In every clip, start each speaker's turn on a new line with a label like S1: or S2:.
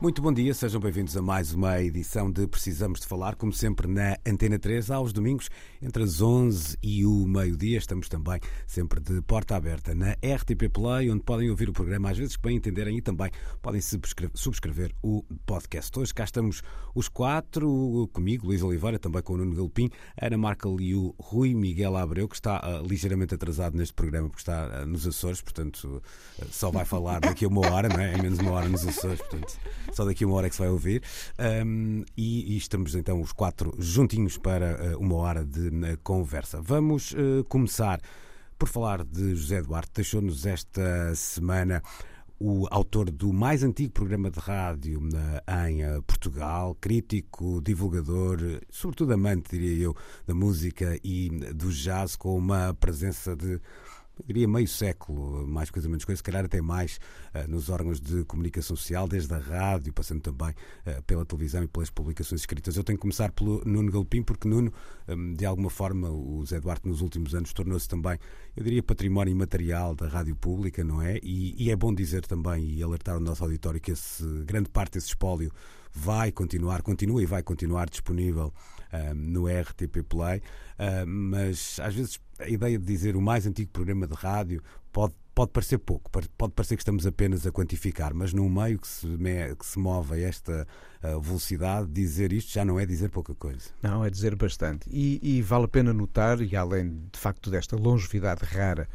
S1: Muito bom dia, sejam bem-vindos a mais uma edição de Precisamos de Falar, como sempre na Antena 3, aos domingos, entre as 11 e o meio-dia. Estamos também sempre de porta aberta na RTP Play, onde podem ouvir o programa às vezes que bem entenderem e também podem subscrever o podcast. Hoje cá estamos os quatro, comigo, Luís Oliveira, também com o Nuno Galpim, Ana Markel e o Rui Miguel Abreu, que está uh, ligeiramente atrasado neste programa porque está uh, nos Açores, portanto uh, só vai falar daqui a uma hora, não é? Em menos uma hora nos Açores, portanto só daqui a uma hora é que se vai ouvir. Um, e, e, estamos então os quatro juntinhos para uh, uma hora de uh, conversa. Vamos uh, começar por falar de José Duarte. Deixou-nos esta semana o autor do mais antigo programa de rádio em Portugal, crítico, divulgador, sobretudo amante, diria eu, da música e do jazz, com uma presença de eu diria meio século, mais coisa menos coisa, se calhar até mais, uh, nos órgãos de comunicação social, desde a rádio, passando também uh, pela televisão e pelas publicações escritas. Eu tenho que começar pelo Nuno Galpim, porque Nuno, um, de alguma forma, o Zé Duarte nos últimos anos tornou-se também, eu diria, património imaterial da rádio pública, não é? E, e é bom dizer também e alertar o nosso auditório que esse, grande parte desse espólio vai continuar, continua e vai continuar disponível um, no RTP Play, uh, mas às vezes a ideia de dizer o mais antigo programa de rádio pode, pode parecer pouco, pode parecer que estamos apenas a quantificar, mas num meio que se, que se move a esta uh, velocidade, dizer isto já não é dizer pouca coisa.
S2: Não, é dizer bastante. E, e vale a pena notar, e além de facto desta longevidade rara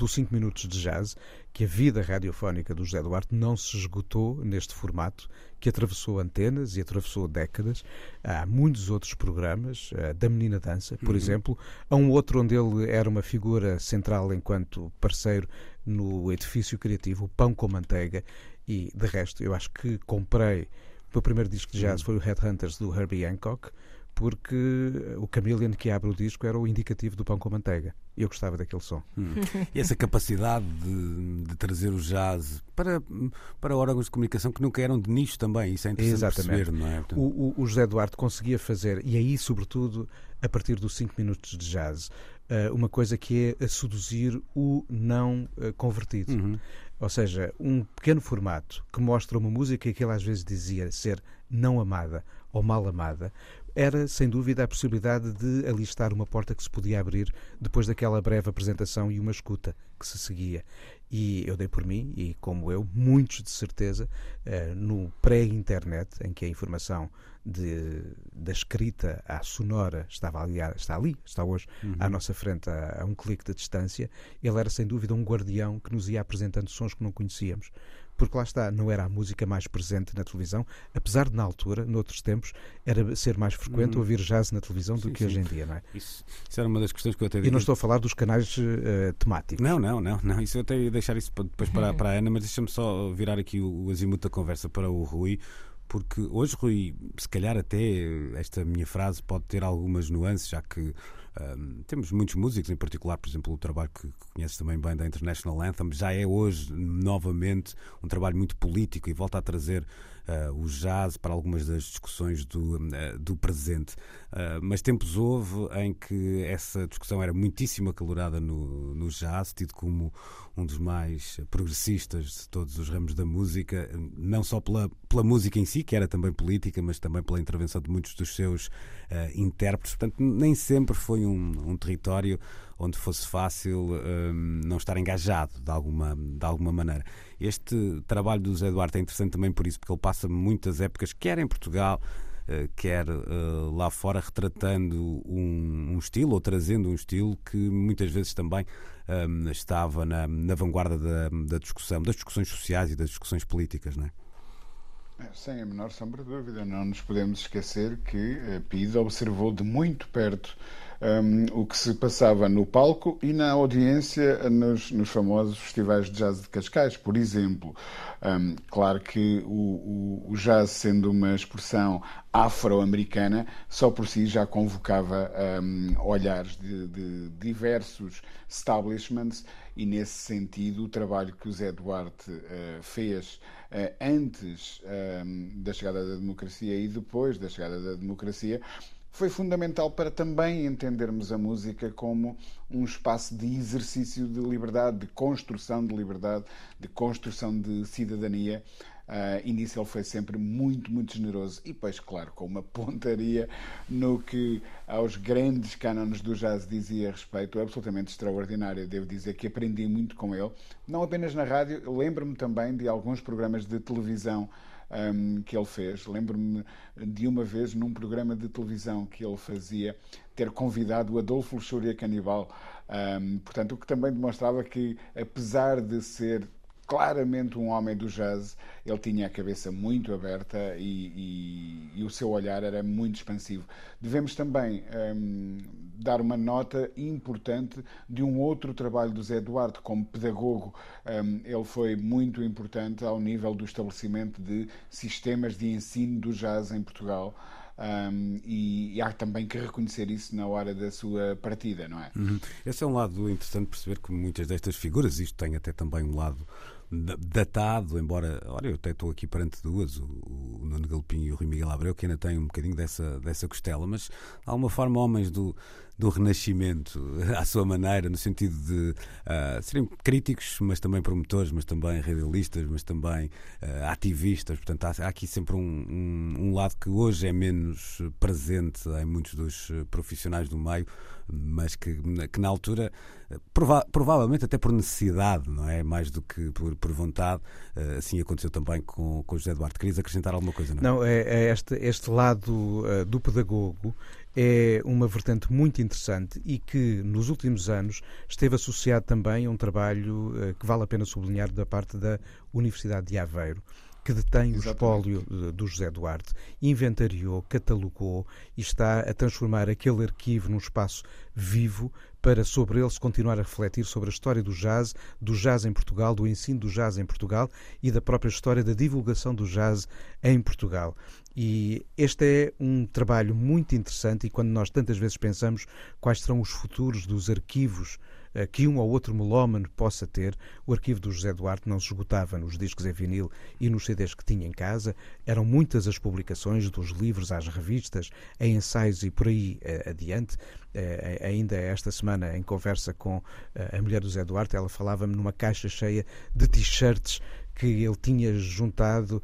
S2: dos 5 minutos de jazz, que a vida radiofónica do José Duarte não se esgotou neste formato, que atravessou antenas e atravessou décadas. Há muitos outros programas, eh, da Menina Dança, por uhum. exemplo. Há um outro onde ele era uma figura central enquanto parceiro no edifício criativo, o Pão com Manteiga, e de resto, eu acho que comprei. O meu primeiro disco de jazz uhum. foi o Headhunters do Herbie Hancock porque o Chameleon que abre o disco era o indicativo do pão com manteiga. E eu gostava daquele som.
S1: Hum. E essa capacidade de, de, trazer o jazz para, para órgãos de comunicação que nunca eram de nicho também, isso é interessante Exatamente. perceber, não é?
S2: Portanto... O, o, José Duarte conseguia fazer, e aí, sobretudo, a partir dos 5 minutos de jazz, eh, uma coisa que é a seduzir o não eh, convertido. Uhum. Ou seja, um pequeno formato que mostra uma música que ele às vezes dizia ser não amada ou mal amada, era, sem dúvida, a possibilidade de alistar uma porta que se podia abrir depois daquela breve apresentação e uma escuta que se seguia. E eu dei por mim, e como eu, muitos de certeza, eh, no pré-internet, em que a informação de, da escrita à sonora estava ali, está ali, está hoje uhum. à nossa frente, a, a um clique de distância, ele era sem dúvida um guardião que nos ia apresentando sons que não conhecíamos porque lá está, não era a música mais presente na televisão, apesar de na altura, noutros tempos, era ser mais frequente hum. ouvir jazz na televisão sim, do que sim. hoje em dia, não é?
S1: Isso, isso, era uma das questões que eu até
S2: E não estou a falar dos canais uh, temáticos.
S1: Não, não, não, não. Isso eu até ia deixar isso depois para, para a Ana, mas deixa-me só virar aqui o, o azimuth da conversa para o Rui porque hoje, Rui, se calhar até esta minha frase pode ter algumas nuances, já que um, temos muitos músicos, em particular, por exemplo, o trabalho que, que conheces também bem da International Anthem, já é hoje novamente um trabalho muito político e volta a trazer o jazz para algumas das discussões do, uh, do presente. Uh, mas tempos houve em que essa discussão era muitíssimo acalorada no, no jazz, tido como um dos mais progressistas de todos os ramos da música, não só pela, pela música em si, que era também política, mas também pela intervenção de muitos dos seus intérpretes. Portanto, nem sempre foi um, um território onde fosse fácil um, não estar engajado de alguma, de alguma maneira. Este trabalho do Zé Duarte é interessante também por isso, porque ele passa muitas épocas, quer em Portugal, uh, quer uh, lá fora, retratando um, um, estilo ou trazendo um estilo que muitas vezes também um, estava na, na vanguarda da, da discussão, das discussões sociais e das discussões políticas, não é?
S3: É sem a menor sombra de dúvida, não nos podemos esquecer que a PIDE observou de muito perto um, o que se passava no palco e na audiência nos, nos famosos festivais de jazz de Cascais, por exemplo. Um, claro que o, o, o, jazz, sendo uma expressão afro-americana, só por si já convocava um, olhares de, de, diversos establishments e, nesse sentido, o trabalho que o Zé Duarte uh, fez uh, antes um, da chegada da democracia e depois da chegada da democracia foi fundamental para também entendermos a música como um espaço de exercício de liberdade, de construção de liberdade, de construção de cidadania. Uh, e nisso ele foi sempre muito, muito generoso. E depois, claro, com uma pontaria no que aos grandes cânones do jazz dizia respeito, absolutamente extraordinário. Devo dizer que aprendi muito com ele, não apenas na rádio, lembro-me também de alguns programas de televisão um, que ele fez. Lembro-me de uma vez num programa de televisão que ele fazia ter convidado o Adolfo Luxúria Canibal. Um, portanto, o que também demonstrava que, apesar de ser claramente um homem do jazz, ele tinha a cabeça muito aberta e, e, e o seu olhar era muito expansivo. Devemos também um, dar uma nota importante de um outro trabalho do Zé Duarte como pedagogo. Um, ele foi muito importante ao nível do estabelecimento de sistemas de ensino do jazz em Portugal. Um, e, e, há também que reconhecer isso na hora da sua partida, não é?
S1: Uhum. Esse é um lado interessante perceber que muitas destas figuras, isto tem até também um lado datado, embora, olha, eu até estou aqui perante duas, o, o Nuno Galpim e o Rui Miguel Abreu, que ainda têm um bocadinho dessa, dessa costela, mas de alguma forma homens do, do Renascimento, à sua maneira, no sentido de uh, serem críticos, mas também promotores, mas também radialistas, mas também uh, ativistas. Portanto, há, há aqui sempre um, um, um, lado que hoje é menos presente em muitos dos profissionais do meio, mas que, que na altura, prova provavelmente até por necessidade, não é? Mais do que por, por vontade, uh, assim aconteceu também com, com José Duarte. Querias acrescentar alguma coisa?
S2: Não, não é, é este, este lado do pedagogo é uma vertente muito interessante e que nos últimos anos esteve associado também a um trabalho uh, que vale a pena sublinhar da parte da Universidade de Aveiro que detém Exatamente. o espólio do José Duarte, inventariou, catalogou e está a transformar aquele arquivo num espaço vivo para sobre ele se continuar a refletir sobre a história do jazz, do jazz em Portugal, do ensino do jazz em Portugal e da própria história da divulgação do jazz em Portugal. E este é um trabalho muito interessante e quando nós tantas vezes pensamos quais serão os futuros dos arquivos eh, que um ou outro melómano possa ter, o arquivo do José Duarte não se esgotava nos discos em vinil e nos CDs que tinha em casa. Eram muitas as publicações, dos livros às revistas, em ensaios e por aí eh, adiante. Eh, ainda esta semana, em conversa com a mulher do José Duarte, ela falava-me numa caixa cheia de t-shirts que ele tinha juntado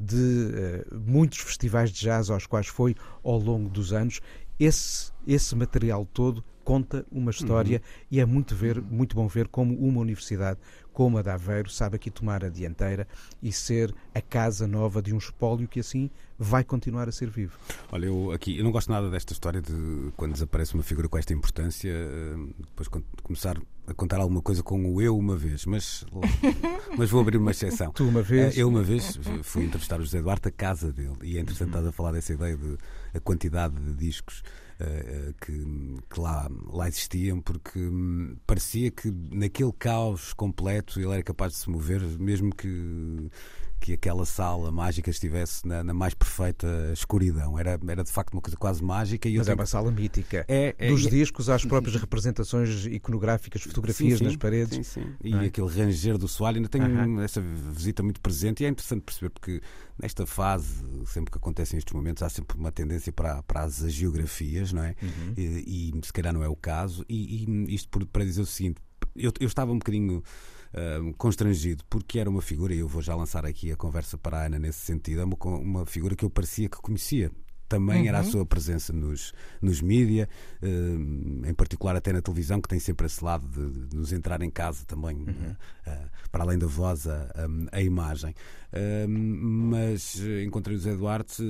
S2: de muitos festivais de jazz aos quais foi ao longo dos anos. Esse, esse material todo conta uma história uhum. e é muito, ver, muito bom ver como uma universidade como a de Aveiro sabe aqui tomar a dianteira e ser a casa nova de um espólio que assim vai continuar a ser vivo.
S1: Olha, eu aqui eu não gosto nada desta história de quando desaparece uma figura com esta importância, eh, depois começar a contar alguma coisa com o eu uma vez, mas, mas vou abrir uma exceção.
S2: Tu uma vez?
S1: Eh, eu uma vez fui entrevistar o José Duarte, a casa dele, e é interessante uhum. estar a falar dessa ideia de a quantidade de discos que, que, lá, lá existiam, porque um, parecia que naquele caos completo ele era capaz de se mover, mesmo que que aquela sala mágica estivesse na, na, mais perfeita escuridão. Era, era de facto uma coisa quase mágica.
S2: E Mas é uma sala mítica. É, é Dos é, discos às próprias representações iconográficas, fotografias sim, sim, nas paredes.
S1: Sim, sim. E é? aquele ranger do soalho. Ainda tenho uh -huh. essa visita muito presente e é interessante perceber porque nesta fase, sempre que acontecem estes momentos, há sempre uma tendência para, para as geografias, não é? Uhum. E, e, se calhar não é o caso. E, e isto por, para dizer o seguinte: eu, eu estava um bocadinho constrangido, porque era uma figura, e eu vou já lançar aqui a conversa para a Ana nesse sentido, é uma, uma figura que eu parecia que conhecia também uhum. era a uhum. sua presença nos, nos mídia, uh, em particular até na televisão, que tem sempre esse lado de, de nos entrar em casa também, uhum. uh, para além da voz, a, a, a imagem. Uh, mas encontrei o Zé Duarte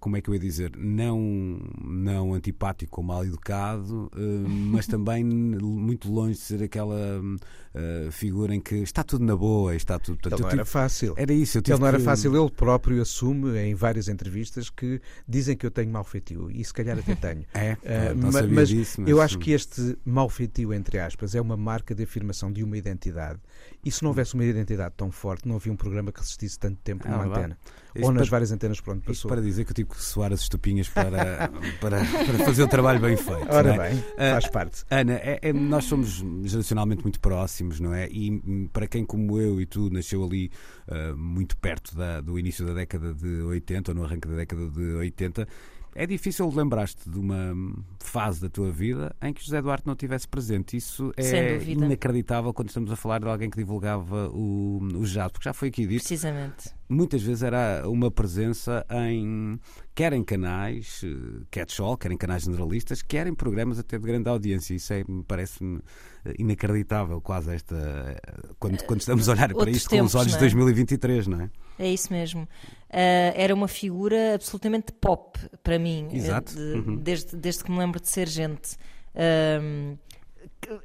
S1: como é que eu ia dizer, não, não antipático ou mal educado, uh, mas também muito longe de ser aquela uh, figura em que está tudo na boa, está tudo.
S2: Portanto, ele não era fácil.
S1: Era isso.
S2: ele não era fácil. Ele próprio assume em várias entrevistas que dizem que eu tenho mau feitio e se calhar até tenho.
S1: é,
S2: mas,
S1: mas, disso,
S2: mas, eu acho que este mau feitio, entre aspas, é uma marca de afirmação de uma identidade. E se não houvesse uma identidade tão forte, não havia um programa que resistisse tanto tempo ah, numa antena. Ou nas para, várias antenas por onde passou.
S1: para dizer que eu tive que suar as estupinhas para, para, para fazer o trabalho bem feito.
S2: Ora
S1: é?
S2: bem, faz uh, parte.
S1: Ana, é, é, nós somos geracionalmente muito próximos, não é? E hum, para quem como eu e tu nasceu ali uh, muito perto da, do início da década de 80, ou no arranque da década de 80, é difícil lembrar-te de uma fase da tua vida em que José Duarte não estivesse presente. Isso é inacreditável quando estamos a falar de alguém que divulgava o, o jazz, porque já foi aqui dito.
S4: Precisamente.
S1: Muitas vezes era uma presença em quer em canais eh, catch-all, quer em canais generalistas, quer em programas até de grande audiência. Isso é, parece-me eh, inacreditável, quase esta. Eh, quando, quando estamos a olhar para isto tempos, com os olhos é? de 2023, não é?
S4: É isso mesmo. Uh, era uma figura absolutamente pop para mim,
S1: Exato.
S4: De, uhum. desde, desde que me lembro de ser gente. Uh,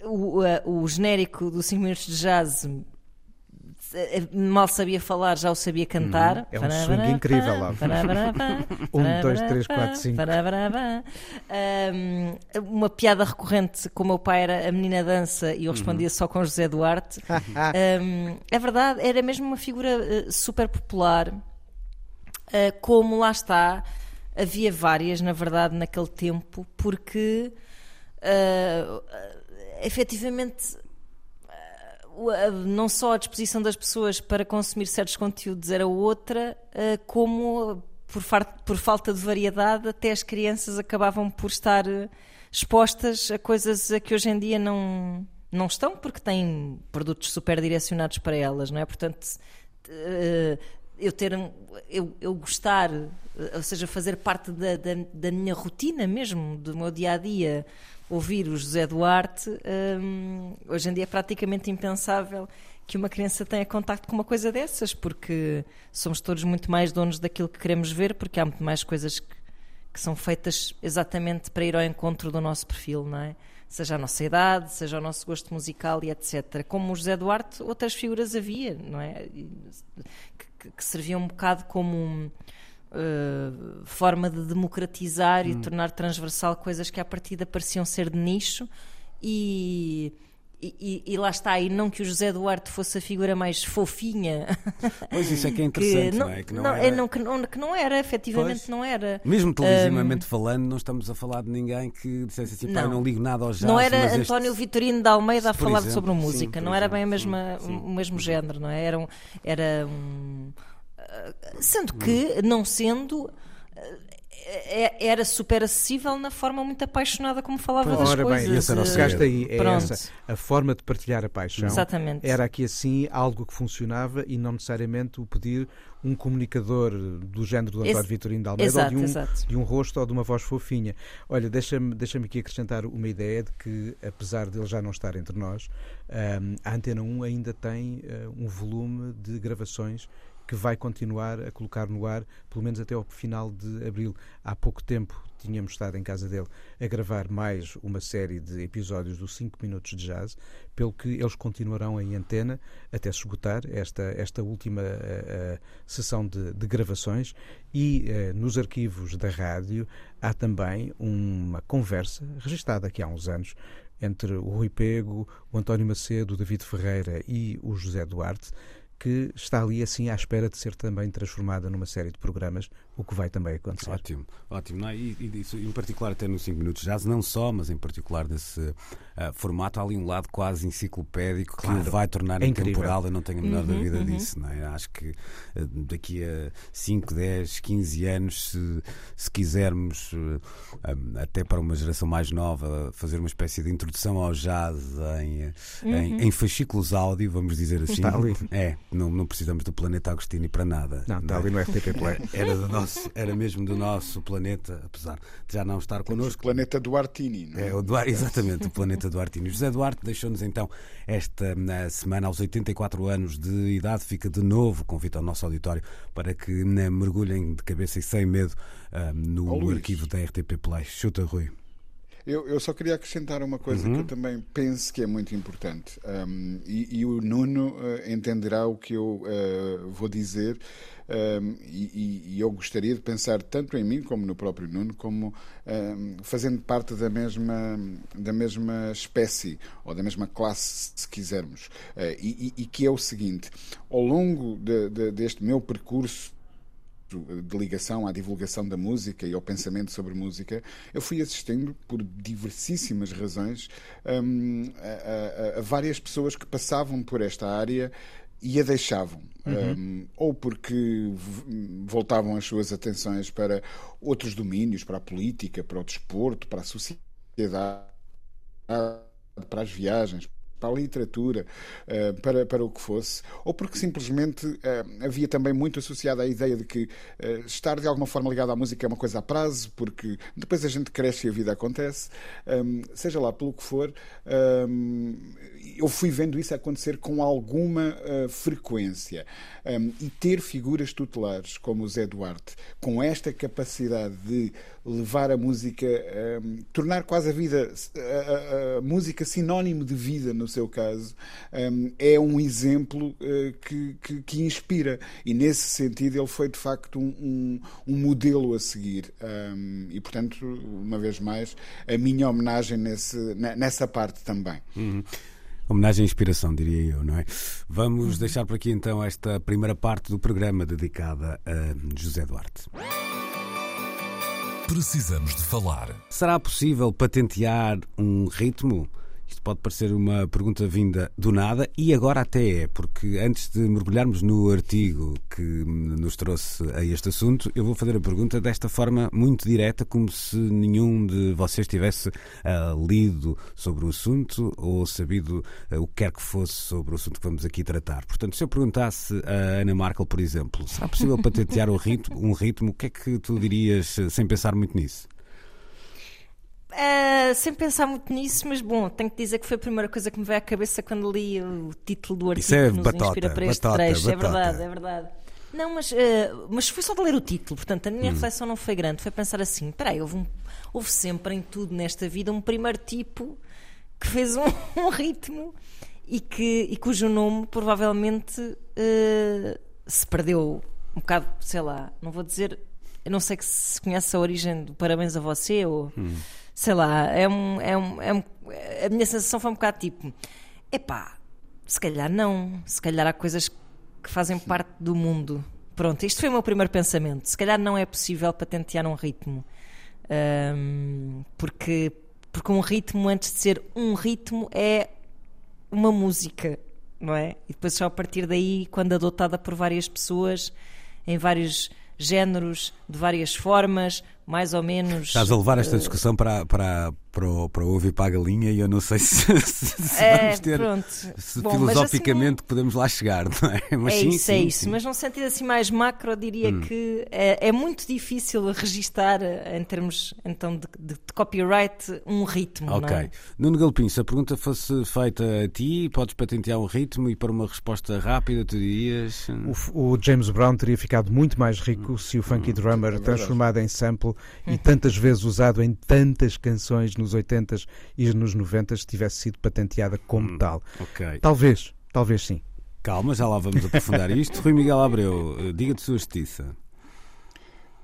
S4: o, o, o genérico do 5 minutos de jazz mal sabia falar, já o sabia cantar. Uhum.
S2: É um swing incrível lá. um, dois, três, quatro, cinco.
S4: uma piada recorrente com o meu pai era a menina dança e eu respondia uhum. só com José Duarte. é verdade, era mesmo uma figura eh, super popular. Uh, como lá está, havia várias, na verdade, naquele tempo, porque uh, efetivamente não só a disposição das pessoas para consumir certos conteúdos era outra, eh, como por, falta de variedade, até as crianças acabavam por estar expostas a coisas a que hoje em dia não, não estão, porque têm produtos super direcionados para elas, não é? Portanto, eu ter eu, eu gostar, ou seja, fazer parte da, da, da minha rotina mesmo, do meu dia a dia ouvir o José Duarte, hum, hoje em dia é praticamente impensável que uma criança tenha contacto com uma coisa dessas, porque somos todos muito mais donos daquilo que queremos ver, porque há muito mais coisas que, que são feitas exatamente para ir ao encontro do nosso perfil, não é? Seja a nossa idade, seja o nosso gosto musical e etc. Como o José Duarte, outras figuras havia, não é? Que, que serviam um bocado como um, uh, forma de democratizar hum. e tornar transversal coisas que à partida pareciam ser de nicho e, e, e, lá está, e não que o José Duarte fosse a figura mais fofinha.
S1: Pois isso é que é interessante, que não, não, é?
S4: Que não, não, era... É, não, que, não, que não era, efetivamente pois. não era.
S1: Mesmo televisivamente um, falando, não estamos a falar de ninguém que dissesse assim, não, não ligo nada ao jazz.
S4: Não era António. Vitorino de Almeida a falar exemplo, sobre música, sim, não era bem a mesma, sim, sim. o mesmo género, não é? Era um, era um Sendo que, não sendo, eh, era super acessível na forma muito apaixonada como falava das
S2: Ora
S4: coisas.
S2: bem, esse era o segredo. aí, é Pronto. essa, a forma de partilhar a paixão.
S4: Exatamente.
S2: Era aqui assim algo que funcionava e não necessariamente o pedir um comunicador do género do António Ex Vitorino de Almeida
S4: exato,
S2: ou
S4: de um,
S2: de um rosto ou de uma voz fofinha. Olha, deixa-me deixa aqui acrescentar uma ideia de que, apesar de ele já não estar entre nós, um, a Antena 1 ainda tem uh, um volume de gravações que vai continuar a colocar no ar, pelo menos até ao final de abril. Há pouco tempo tínhamos estado em casa dele a gravar mais uma série de episódios dos 5 minutos de jazz, pelo que eles continuarão em antena até esgotar esta, esta última uh, sessão de, de, gravações e uh, nos arquivos da rádio há também uma conversa registada aqui há uns anos entre o Rui Pego, o António Macedo, o David Ferreira e o José Duarte, que está ali assim à espera de ser também transformada numa série de programas, o que vai também acontecer.
S1: Ótimo, ótimo. Não, é? e, e isso, em particular até nos 5 minutos jazz, não só, mas em particular nesse uh, formato, há ali um lado quase enciclopédico claro. que o vai tornar é intemporal, eu não tenho a menor uhum, dúvida uhum. disso. Não é? Acho que uh, daqui a 5, 10, 15 anos, se, se quisermos, uh, um, até para uma geração mais nova, fazer uma espécie de introdução ao jazz em, uhum. em, em fascículos áudio, vamos dizer assim.
S2: Está ali.
S1: É, não, não precisamos do planeta Agostini para nada.
S2: Não, está ali no RTP Play.
S1: Era, do nosso, era mesmo do nosso planeta, apesar de já não estar
S3: O
S1: connosco.
S3: planeta Duartini. não é?
S1: É, o Duarte, exatamente, o planeta Duartini. José Duarte deixou-nos então esta na semana, aos 84 anos de idade, fica de novo convite ao nosso auditório para que né, mergulhem de cabeça e sem medo ah, no
S3: Luís.
S1: arquivo da RTP Play. Chuta, Rui.
S3: Eu, eu só queria acrescentar uma coisa que eu também penso que é muito importante. Um, e, e o Nuno eh, entenderá o que eu eh, vou dizer. Um, e, e- eu gostaria de pensar tanto em mim como no próprio Nuno como um, fazendo parte da mesma da mesma espécie ou da mesma classe se quisermos Eh, e, e- que é o seguinte ao longo de- de- deste meu percurso de ligação à divulgação da música e ao pensamento sobre música, eu fui assistindo, por diversíssimas razões, a, a- a várias pessoas que passavam por esta área e a deixavam. Hum, ou porque voltavam as suas atenções para outros domínios, para a política, para o desporto, para a sociedade, para as viagens, para a literatura, eh, para, para o que fosse, ou porque simplesmente eh, havia também muito associada a ideia de que eh, estar de alguma forma ligado à música é uma coisa a prazo, porque depois a gente cresce e a vida acontece, seja lá pelo que for, eu fui vendo isso acontecer com alguma frequência. E ter figuras tutelares como o Zé Duarte, com esta capacidade de levar a música, hum, tornar quase a vida, a, a- a música sinónimo de vida, no seu caso, hum, é um exemplo eh, que, que, que inspira. E nesse sentido, ele foi de facto um, um, um modelo a seguir. Hum, e portanto, uma vez mais, a minha homenagem nesse, ne- nessa parte também.
S1: Homenagem à inspiração, diria eu, não é? Vamos deixar por aqui então esta primeira parte do programa dedicada a José Duarte.
S5: Precisamos de falar.
S1: Será possível patentear um ritmo? Isto pode parecer uma pergunta vinda do nada e agora até é, porque antes de mergulharmos no artigo que nos trouxe a este assunto, eu vou fazer a pergunta desta forma muito direta, como se nenhum de vocês tivesse ah, lido sobre o assunto ou sabido ah, o que quer que fosse sobre o assunto que vamos aqui tratar. Portanto, se eu perguntasse a Ana Markel, por exemplo, será possível patentear o ritmo, um ritmo? O que é que tu dirias eh, sem pensar muito nisso?
S4: Ah, sem pensar muito nisso, mas bom, tenho que dizer que foi a primeira coisa que me veio à cabeça quando li o título do artigo
S1: Isso é
S4: que nos
S1: batota,
S4: inspira para este
S1: batota,
S4: trecho. É
S1: batota.
S4: verdade, é verdade. Não, mas, ah, mas foi só de ler o título, portanto a minha
S1: Hum.
S4: reflexão não foi grande. Foi pensar assim: peraí, houve, um, houve sempre em tudo nesta vida um primeiro tipo que fez um, um ritmo e, que, e cujo nome provavelmente ah, se perdeu um bocado, sei lá, não vou dizer, eu não sei que se conhece a origem do Parabéns a Você ou sei lá, é um, é um, é um- a minha sensação foi um bocado tipo, epá, se calhar não, se calhar há coisas que fazem parte do mundo. Pronto, isto foi o meu primeiro pensamento. Se calhar não é possível patentear um ritmo. Ahm, porque, porque um ritmo, antes de ser um ritmo, é uma música, não é? E depois só a partir daí, quando adotada por várias pessoas, em vários géneros, de várias formas, mais ou menos.
S1: Estás a levar esta
S4: eh,
S1: discussão para, para, para, o, para o ovo e para a galinha e eu não sei se, se- se
S4: É,
S1: vamos ter
S4: pronto.
S1: se
S4: Bom,
S1: filosoficamente podemos lá chegar, não é? Mas
S4: é
S1: sim,
S4: isso,
S1: sim,
S4: é isso.
S1: sim. Hum.
S4: Mas num sentido assim mais macro, diria que é, é muito difícil registar eh, em termos então de, de- de copyright um ritmo. não
S1: Ok.
S4: é?
S1: Nuno Galpim, se a pergunta fosse feita a ti, podes patentear um ritmo e para uma resposta rápida tu dirias.
S2: O, o James Brown teria ficado muito mais rico se o Funky Drummer,
S3: verdade.
S2: transformado em sample e tantas vezes usado em tantas canções nos 80s e nos 90s, tivesse sido patenteada como tal.
S1: Ok.
S2: Talvez, talvez sim.
S1: Calma, já lá vamos aprofundar isto. Rui Miguel Abreu, eh, diga de sua justiça.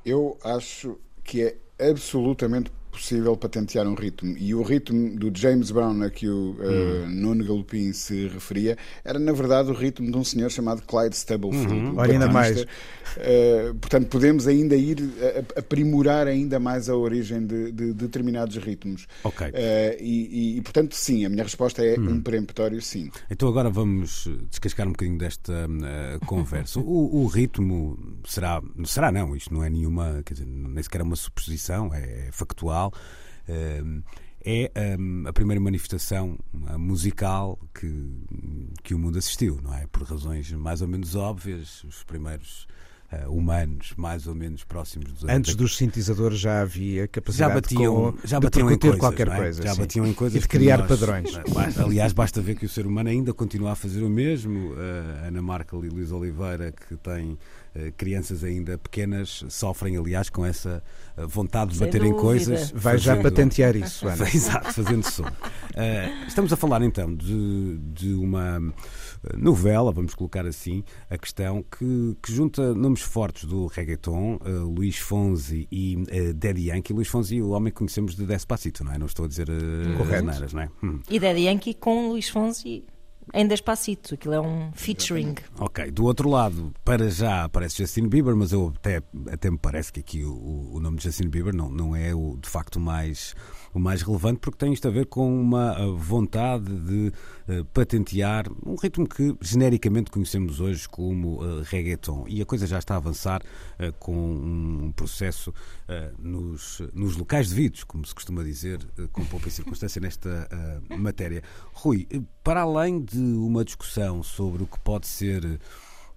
S3: Eu acho que é absolutamente possível patentear um ritmo. E o ritmo do James Brown a que o uh, Nuno Galopim se referia era, na verdade, o ritmo de um senhor chamado Clyde Stubblefield. um
S2: Olha, ainda
S3: baterista. Uh, portanto, podemos ainda ir aprimorar ainda mais a origem de, de determinados ritmos.
S1: Ok.
S3: Uh, e, e- portanto, sim, a minha resposta é um peremptório sim.
S1: Então agora vamos descascar um bocadinho desta eh, conversa. O, o ritmo será, será não, isto não é nenhuma, quer dizer, nem sequer é uma suposição, é factual. eh, é eh, a primeira manifestação eh, musical que, que o mundo assistiu, não é? Por razões mais ou menos óbvias, os primeiros uh, humanos mais ou menos próximos dos
S2: Antes dos sintetizadores já havia capacidade
S1: já batiam,
S2: de,
S1: já batiam
S2: de
S1: em coisas,
S2: qualquer
S1: é?
S2: coisa.
S1: Já
S2: sim.
S1: batiam em coisas
S2: e de criar
S1: nós,
S2: padrões.
S1: Aliás, basta ver que o ser humano ainda continua a fazer o mesmo. Uh, Ana Markel e Luís Oliveira, que têm uh, crianças ainda pequenas, sofrem, aliás, com essa vontade de
S4: Sem
S1: bater em coisas.
S2: Vai já patentear isso, Ana.
S1: Exato, fazendo som. Uh, estamos a falar então de, de uma uh, novela, vamos colocar assim, a questão que, que junta nomes fortes do reggaeton, uh, Luís Fonsi e uh, Daddy Yankee. Luís Fonsi, o homem que conhecemos de Despacito, não é? Não estou a dizer uh,
S2: Correto.
S1: asneiras, não é? Hum.
S4: E Daddy Yankee com Luís Fonsi em Despacito. Aquilo é um featuring.
S1: Ok, do outro lado, para já aparece Justin Bieber, mas eu até, até me parece que aqui o, o nome de Justin Bieber não, não é o, de facto mais, o mais relevante, porque tem isto a ver com uma uh, vontade de uh, patentear um ritmo que genericamente conhecemos hoje como uh, reggaeton. E a coisa já está a avançar uh, com um processo nos, nos locais devidos, como se costuma dizer, com pouca circunstância nesta matéria. Rui, para além de uma discussão sobre o que pode ser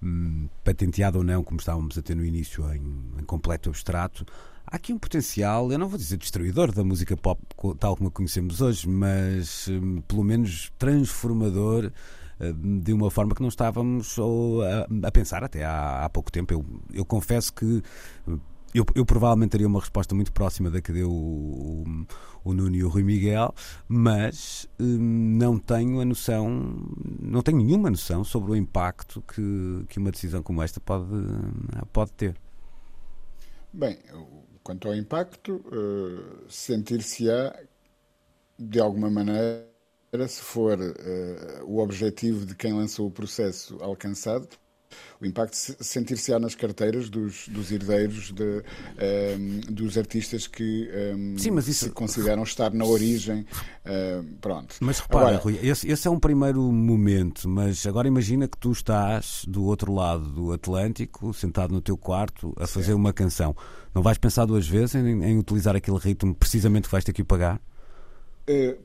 S1: hum, patenteado ou não, como estávamos a ter no início em, em completo abstrato, há aqui um potencial, eu não vou dizer destruidor da música pop tal como a conhecemos hoje, mas hum, pelo menos transformador hum, de uma forma que não estávamos a, pensar até há, pouco tempo. Eu, eu confesso que hum, eu, eu provavelmente teria uma resposta muito próxima da que deu o, o, Nuno e o Rui Miguel, mas não tenho a noção, não tenho nenhuma noção sobre o impacto que, que uma decisão como esta pode, pode ter.
S3: Bem, quanto ao impacto, eh, sentir-se-á de alguma maneira, se for eh, o objetivo de quem lançou o processo alcançado, o impacto se- sentir-se-á nas carteiras dos, dos herdeiros de, eh, dos artistas que eh,
S1: Sim, mas isso-
S3: se consideram estar na origem. eh, pronto.
S1: Mas repara,
S3: Agora,
S1: Rui, esse, esse é um primeiro momento, mas agora imagina que tu estás do outro lado do Atlântico, sentado no teu quarto, a fazer uma canção. Não vais pensar duas vezes em, em utilizar aquele ritmo precisamente que vais ter que o pagar?
S3: Eh,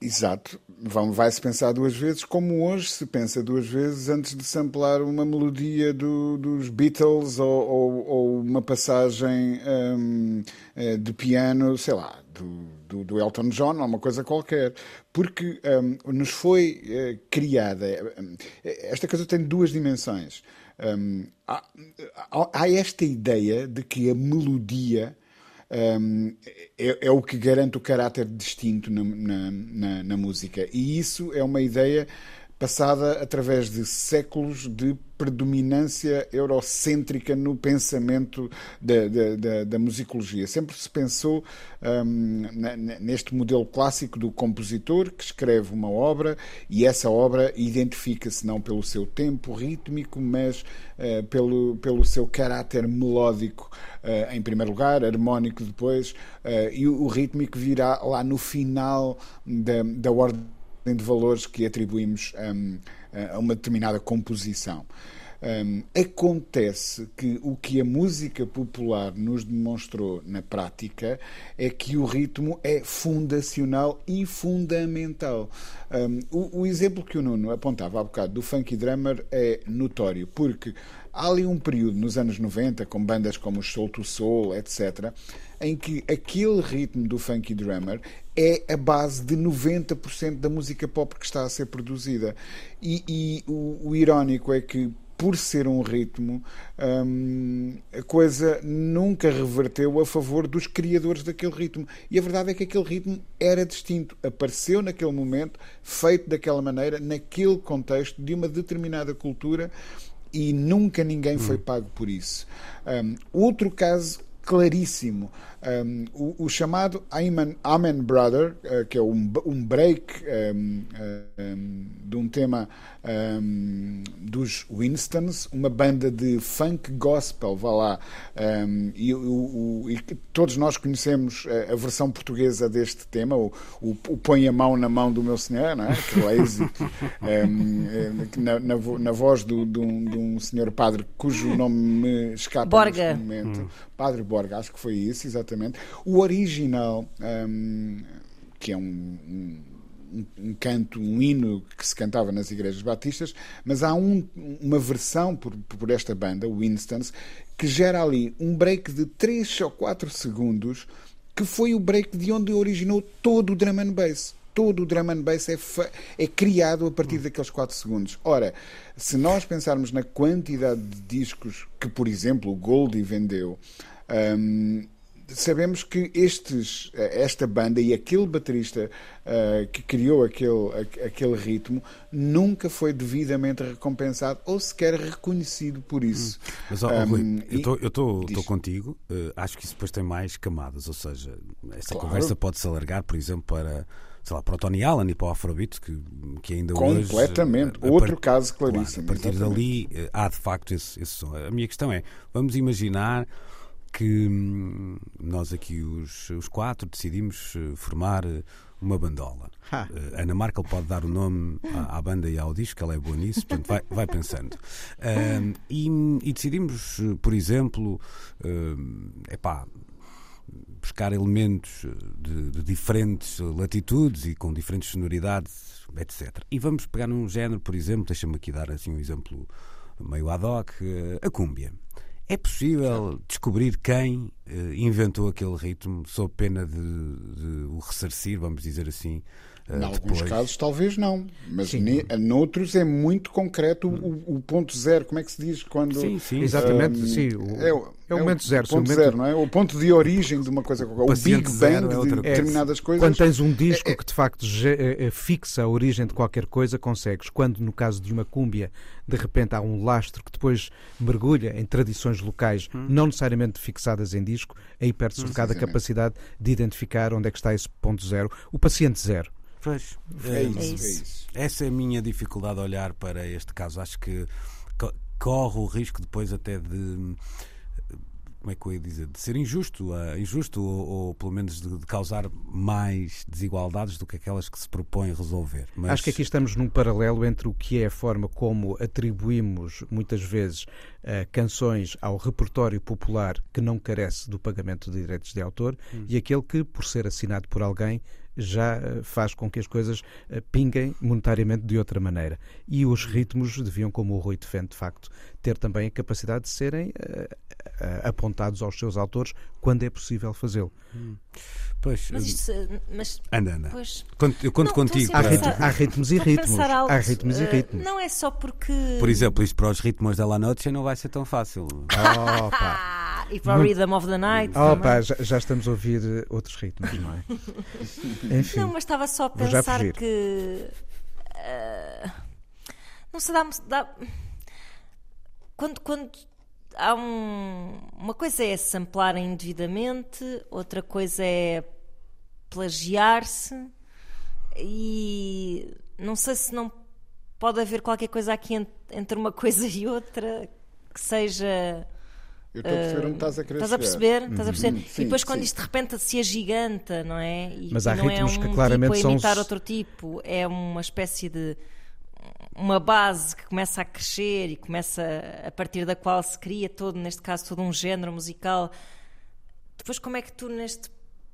S3: exato. Vai-se pensar duas vezes, como hoje se pensa duas vezes antes de samplar uma melodia do- dos Beatles ou, ou- ou uma passagem hum, eh, de piano, sei lá, do, do- do Elton John ou uma coisa qualquer. Porque hum, nos foi eh, criada. hum, esta coisa tem duas dimensões. Há- há esta ideia de que a melodia um, é, é o que garante o caráter distinto na, na- na- na música. E isso é uma ideia passada através de séculos de predominância eurocêntrica no pensamento da, da- da- da musicologia. Sempre se pensou um, na- neste modelo clássico do compositor que escreve uma obra e essa obra identifica-se não pelo seu tempo rítmico, mas eh, pelo, pelo seu caráter melódico eh, em primeiro lugar, harmónico depois, eh, e o, o rítmico virá lá no final da, da ordem de valores que atribuímos hum, a uma determinada composição. Hum, acontece que o que a música popular nos demonstrou na prática é que o ritmo é fundacional e fundamental. Hum, o, o exemplo que o Nuno apontava há bocado do funky drummer é notório, porque há ali um período nos anos 90, com bandas como Soul to Soul, etc., em que aquele ritmo do funky drummer é a base de 90% da música pop que está a ser produzida. E, e o, o irónico é que, por ser um ritmo, hum, a coisa nunca reverteu a favor dos criadores daquele ritmo. E a verdade é que aquele ritmo era distinto, apareceu naquele momento, feito daquela maneira, naquele contexto de uma determinada cultura e nunca ninguém foi pago por isso. Um, outro caso claríssimo, um, o, o chamado Amen, Amen Brother, uh, que é um, um break um, um, de um tema um, dos Winstons, uma banda de funk gospel, vá lá, um, e, o, o- e que todos nós conhecemos a, a versão portuguesa deste tema, o, o, o Põe a Mão na Mão do Meu Senhor, não é? Crazy, um, eh, que na, na, vo- na voz do- de, um, de um senhor padre cujo nome me escapa
S4: Borga.
S3: neste momento. Padre Borga, acho que foi isso, exatamente. O original, um, que é um, um- um, canto, um hino que se cantava nas igrejas batistas, mas há um, uma versão por, por esta banda, o Winstons, que gera ali um break de 3 ou 4 segundos, que foi o break de onde originou todo o drum and bass todo o drum and bass é, é criado a partir daqueles 4 segundos. Ora, se nós pensarmos na quantidade de discos que, por exemplo, o Goldie vendeu, um, sabemos que estes, esta banda e aquele baterista uh, que criou aquele, aquele ritmo nunca foi devidamente recompensado ou sequer reconhecido por isso.
S1: Hum. Mas, oh, um, eu estou contigo, uh, acho que isso depois tem mais camadas, ou seja, esta claro. conversa pode-se alargar, por exemplo, para sei lá, para o Tony Allen e para o Afrobeat, que, que ainda
S3: Completamente. hoje... Completamente. Eh, Outro part... caso claríssimo.
S1: Claro, a partir exatamente. dali há de facto esse, esse som. A minha questão é, vamos imaginar que hum, nós aqui, os, os quatro, decidimos eh, formar eh, uma bandola. Ha. Uh, Ana Markel pode dar o nome à, à, banda e ao disco, ela é boa nisso, portanto vai, vai pensando. Uh, e, e, decidimos, por exemplo, uh, epá, buscar elementos de, de, diferentes latitudes e com diferentes sonoridades, etc. E vamos pegar num género, por exemplo, deixa-me aqui dar assim um exemplo meio ad hoc, a cúmbia. É possível descobrir quem uh, inventou aquele ritmo sob pena de, de, o ressarcir, vamos dizer assim.
S3: Uh, em alguns casos, talvez não, mas ne, noutros é muito concreto o, o, ponto zero. Como é que se diz quando.
S2: Sim, sim, exatamente. Um, sim, o, é, é o momento zero.
S3: O ponto momento... zero, não é? O ponto de origem de uma coisa qualquer. O, Big Bang é de determinadas
S2: é,
S3: coisas.
S2: Quando tens um disco é, é... que de facto fixa a origem de qualquer coisa, consegues. Quando, no caso de uma cúmbia, de repente há um lastro que depois mergulha em tradições locais, hum. não necessariamente fixadas em disco, aí perde-se um bocado a capacidade de identificar onde é que está esse ponto zero. O paciente zero.
S1: Pois, é, isso, é isso. Essa é a minha dificuldade a olhar para este caso. Acho que corre o risco depois até de como é que eu ia dizer, de ser injusto, uh, injusto ou, ou, pelo menos de, de, causar mais desigualdades do que aquelas que se propõe resolver.
S2: Mas... Acho que aqui estamos num paralelo entre o que é a forma como atribuímos muitas vezes uh, canções ao repertório popular que não carece do pagamento de direitos de autor hum. e aquele que, por ser assinado por alguém, já eh, faz com que as coisas eh, pinguem monetariamente de outra maneira. E os ritmos deviam, como o Rui defende, de facto, ter também a capacidade de serem uh, apontados aos seus autores quando é possível fazê-lo. Hum.
S4: Pois, mas isto, mas,
S1: anda, anda. Pois, eu conto não, contigo.
S2: Há, ritmo, há, ritmos e ritmos. Há ritmos uh, e ritmos.
S4: Não é só porque.
S1: Por exemplo, isto para os ritmos da La Noche não vai ser tão fácil.
S4: Opa! E para o Rhythm of the Night.
S2: Oh, pá, já, já, estamos a ouvir eh, outros ritmos, não é?
S4: Enfim. Não, mas estava só a pensar que. Uh, não se dá. dá quando, quando há um, uma coisa é samplar indevidamente, outra coisa é plagiar-se e não sei se não pode haver qualquer coisa aqui entre uma coisa e outra que seja
S3: eu estou a perceber onde estás a querer
S4: Estás a perceber? Estás a perceber? Uhum. Sim, e depois quando sim. isto de repente se agiganta, não é? E
S2: Mas há
S4: não
S2: ritmos
S4: é um
S2: que claramente
S4: tipo
S2: a
S4: imitar
S2: são...
S4: outro tipo, é uma espécie de uma base que começa a crescer e começa a partir da qual se cria todo, neste caso, todo um género musical. Depois como é que tu neste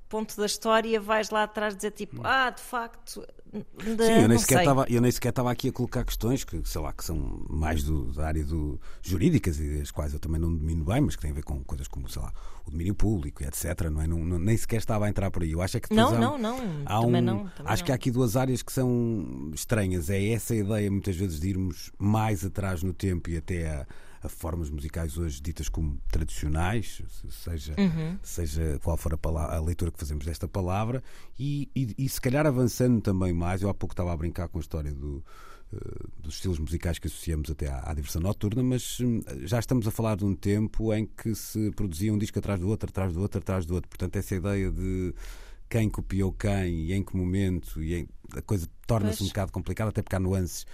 S4: ponto da história vais lá atrás dizer tipo, ah, de facto,
S1: de, Sim, eu nem, sequer estava, eu nem sequer estava aqui a colocar questões que, sei lá, que são mais do, da área do, jurídicas e das quais eu também não domino bem, mas que têm a ver com coisas como, sei lá, o domínio público e etc. Não é? Não, não, nem sequer estava a entrar por aí. Eu acho é que
S4: não, há, não, não, há um, não,
S1: acho que há aqui duas áreas que são estranhas. É essa ideia, muitas vezes, de irmos mais atrás no tempo e até a a formas musicais hoje ditas como tradicionais, seja, uhum. seja qual for a, palavra, a, leitura que fazemos desta palavra, e, e, e, se calhar avançando também mais, eu há pouco estava a brincar com a história do, uh, dos estilos musicais que associamos até à, à diversão noturna, mas um, já estamos a falar de um tempo em que se produzia um disco atrás do outro, atrás do outro, atrás do outro. Portanto, essa ideia de quem copiou quem e em que momento, e em, a coisa torna-se um bocado complicada, até porque há nuances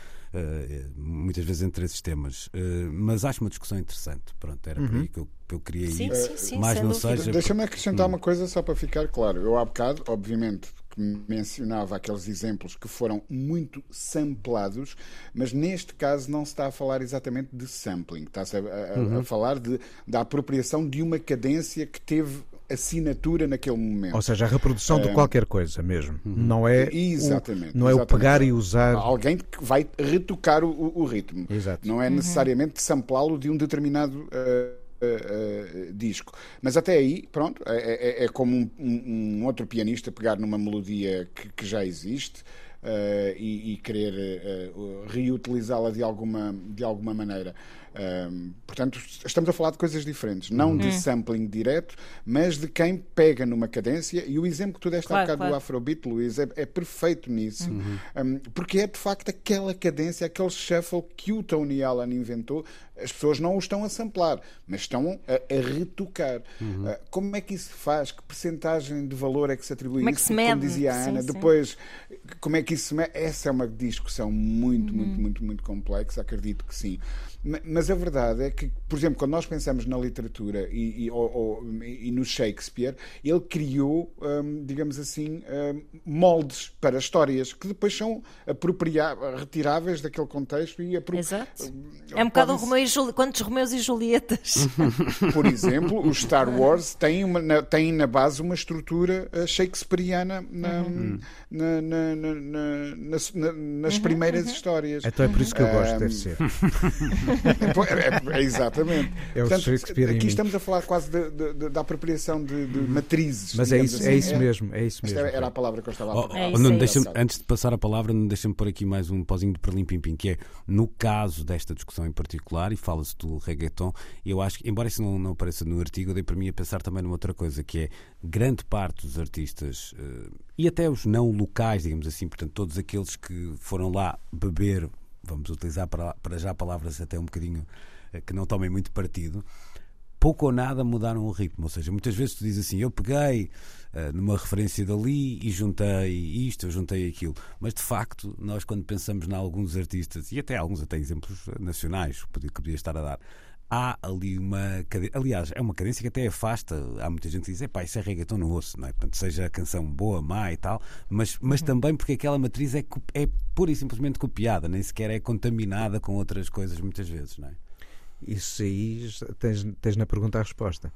S1: muitas vezes entre esses temas. Uh, mas acho uma discussão interessante. Pronto, era uhum. por aí que eu, que eu queria
S4: sim,
S1: ir.
S4: Sim, sim,
S1: mais não seja.
S3: Deixa-me acrescentar hum. uma coisa só para ficar claro. Eu há bocado, obviamente, que mencionava aqueles exemplos que foram muito samplados, mas neste caso não se está a falar exatamente de sampling, está-se a, a, uhum. a, falar de, da apropriação de uma cadência que teve assinatura naquele momento.
S2: Ou seja, a reprodução de qualquer coisa mesmo. Não é,
S3: Exatamente,
S2: o, não é o
S3: exatamente.
S2: pegar e usar.
S3: Alguém que vai retocar o, o- o ritmo.
S2: Exato.
S3: Não é necessariamente samplá-lo de um determinado eh, eh, disco. Mas até aí, pronto, é, é- é como um, um- um outro pianista pegar numa melodia que, que já existe. eh, e, e querer reutilizá-la de alguma, de alguma maneira. Um, portanto, estamos a falar de coisas diferentes, não de sampling direto, mas de quem pega numa cadência. E o exemplo que tu deste há
S4: Claro,
S3: bocado
S4: claro.
S3: do Afrobeat, Luís, é, é perfeito nisso, Um, porque é de facto aquela cadência, aquele shuffle que o Tony Allen inventou. As pessoas não o estão a samplar, mas estão a, a retocar. Uh, como é que isso se faz? Que percentagem de valor é que se atribui
S4: Como
S3: a
S4: é que
S3: isso?
S4: se
S3: Como dizia a
S4: Sim,
S3: Ana,
S4: sim.
S3: depois, como é que isso se mede? Essa é uma discussão muito,
S4: Uhum.
S3: muito, muito, muito complexa, acredito que sim. Ma- Mas a verdade é que, por exemplo, quando nós pensamos na literatura e, e, ou- ou- e no Shakespeare, ele criou, hum, digamos assim, hum, moldes para histórias que depois são retiráveis daquele contexto e apro-
S4: Exato. É um bocado o
S3: podem-se-
S4: Romeu e Juli... quantos Romeus e Julietas.
S3: Por exemplo, o Star Wars tem, uma, na, tem na base uma estrutura shakespeariana na-
S4: Uhum.
S3: na- na- na- na- nas, na- nas primeiras histórias.
S2: Então é por isso que eu gosto, deve ser.
S3: É, é- é exatamente.
S2: É o Shakespeare em
S3: aqui estamos a falar quase de- de- de- da apropriação de, de matrizes.
S2: Mas é isso,
S3: assim.
S2: é isso mesmo, é isso
S3: Esta
S2: mesmo.
S3: era a palavra que eu estava a
S1: Oh,
S3: procurar.
S4: É
S1: oh,
S4: é
S3: isso.
S1: antes de passar a palavra, Nuno, deixa-me pôr aqui mais um pozinho de perlim pim pim, que é no caso desta discussão em particular, e fala-se do reggaeton, eu acho que, embora isso não, não apareça no artigo, eu dei para mim a pensar também numa outra coisa, que é grande parte dos artistas eh, e até os não locais, digamos assim, portanto, todos aqueles que foram lá beber, vamos utilizar para, para já palavras até um bocadinho eh, que não tomem muito partido, pouco ou nada mudaram o ritmo. Ou seja, muitas vezes tu dizes assim: eu peguei eh, numa referência dali e juntei isto, eu juntei aquilo. Mas de facto, nós quando pensamos em alguns artistas, e até alguns até exemplos nacionais que podia, que podia estar a dar. Há ali uma cadência, aliás, é uma cadência que até afasta. Há muita gente que diz: pá, isso é reggaeton, não ouço, não é? Portanto, seja a canção boa, má e tal, mas, mas também porque aquela matriz é, é pura e simplesmente copiada, nem sequer é contaminada com outras coisas, muitas vezes, não é?
S2: Isso aí tens, tens na pergunta a resposta.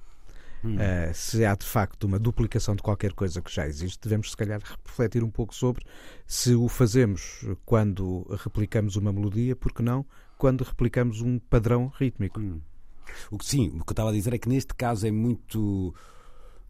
S2: Uh, se há de facto uma duplicação de qualquer coisa que já existe, devemos se calhar refletir um pouco sobre se o fazemos quando replicamos uma melodia, porque não quando replicamos um padrão rítmico.
S1: O que sim, o que eu estava a dizer é que neste caso é muito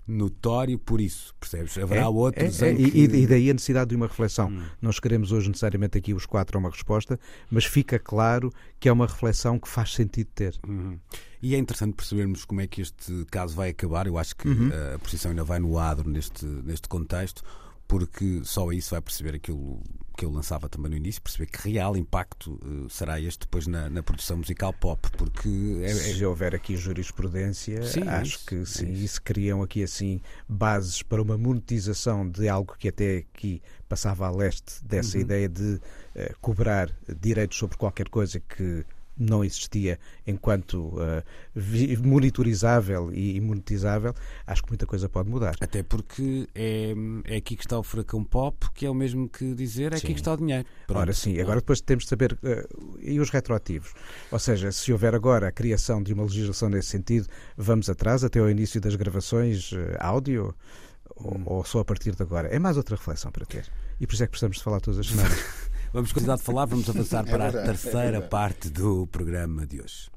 S1: notório por isso, percebes? Haverá
S2: É,
S1: outros
S2: é, é,
S1: em
S2: e-
S1: que...
S2: e, e daí a necessidade de uma reflexão. Não queremos hoje necessariamente aqui os quatro a uma resposta, mas fica claro que é uma reflexão que faz sentido ter.
S1: Uhum. E é interessante percebermos como é que este caso vai acabar. Eu acho que
S2: Uhum.
S1: a posição ainda vai no adro neste, neste contexto, porque só se vai perceber aquilo que eu lançava também no início, perceber que real impacto eh, será este depois na, na produção musical pop, porque é, é-
S2: Se houver aqui jurisprudência,
S1: Sim, é
S2: acho
S1: isso,
S2: que
S1: é
S2: sim,
S1: isso.
S2: isso criam aqui assim bases para uma monetização de algo que até aqui passava a leste
S1: Uhum.
S2: dessa ideia de eh, cobrar direitos sobre qualquer coisa que não existia enquanto vi- monitorizável e monetizável, acho que muita coisa pode mudar.
S1: Até porque é, é aqui que está o furacão pop, que é o mesmo que dizer é aqui
S2: Sim.
S1: que está o dinheiro. Pronto.
S2: Ora sim, agora depois temos de saber eh, e os retroativos. Ou seja, se houver agora a criação de uma legislação nesse sentido, vamos atrás até ao início das gravações eh, áudio ou, ou só a partir de agora? É mais outra reflexão para ter. E por isso é que precisamos de falar todas as semanas.
S1: Vamos continuar de falar, vamos avançar
S3: É
S1: para
S3: verdade,
S1: a
S3: é
S1: terceira
S3: verdade.
S1: parte do programa de hoje.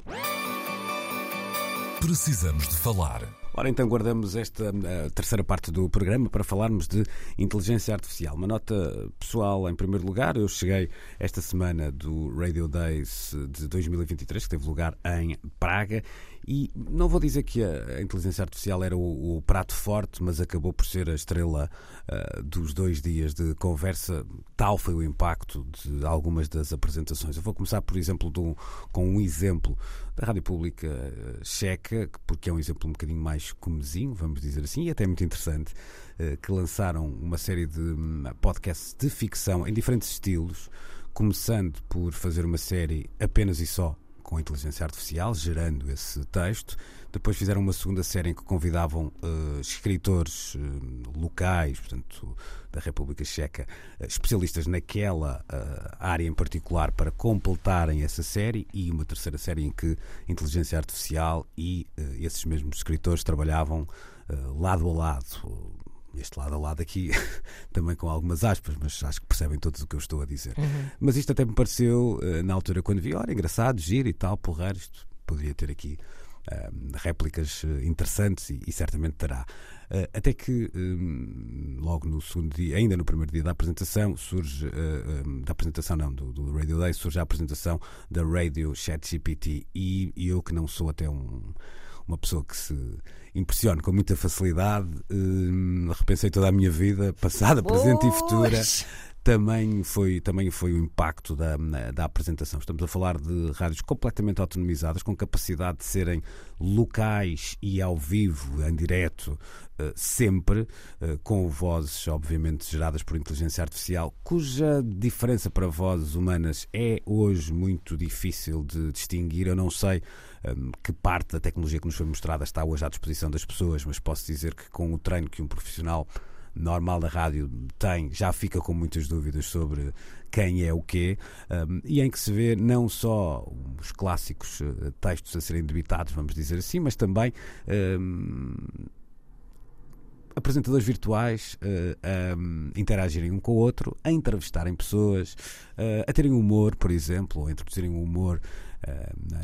S5: Precisamos de falar.
S1: Ora, então guardamos esta eh, terceira parte do programa para falarmos de inteligência artificial. Uma nota pessoal, em primeiro lugar, eu cheguei esta semana do Radio Days de 2023, que teve lugar em Praga, e não vou dizer que a inteligência artificial era o, o prato forte, mas acabou por ser a estrela eh, dos dois dias de conversa. Tal foi o impacto de algumas das apresentações. Eu vou começar, por exemplo, com um exemplo da Rádio Pública eh, Checa, porque é um exemplo um bocadinho mais comezinho, vamos dizer assim, e até muito interessante, eh, que lançaram uma série de hum, podcasts de ficção em diferentes estilos, começando por fazer uma série apenas e só com inteligência artificial, gerando esse texto. Depois fizeram uma segunda série em que convidavam eh, escritores eh, locais, portanto, da República Checa, eh, especialistas naquela área em particular para completarem essa série e uma terceira série em que inteligência artificial e esses mesmos escritores trabalhavam uh, lado a lado. Este lado a lado aqui, também com algumas aspas, mas acho que percebem todos o que eu estou a dizer.
S4: Uhum.
S1: Mas isto até me pareceu, uh, na altura, quando vi, olha, engraçado, giro e tal, porrar, isto poderia ter aqui uh, réplicas interessantes e, e certamente terá. Uh, até que um, logo no segundo dia, ainda no primeiro dia da apresentação, surge uh, um, da apresentação não, do, do, Radio Day, surge a apresentação da Radio ChatGPT e, e eu que não sou até um, uma pessoa que se impressiona com muita facilidade, um, repensei toda a minha vida, passada, presente e futura também foi, também foi o impacto da, da apresentação. Estamos a falar de rádios completamente autonomizadas, com capacidade de serem locais e ao vivo, em direto, eh, sempre, eh, com vozes, obviamente, geradas por inteligência artificial, cuja diferença para vozes humanas é hoje muito difícil de distinguir. Eu não sei um, que parte da tecnologia que nos foi mostrada está hoje à disposição das pessoas, mas posso dizer que com o treino que um profissional normal da rádio tem, já fica com muitas dúvidas sobre quem é o quê, um, e em que se vê não só os clássicos uh, textos a serem debitados, vamos dizer assim, mas também. Um, apresentadores virtuais uh, a interagirem um com o outro, a entrevistarem pessoas, uh, a terem humor, por exemplo, ou a introduzirem humor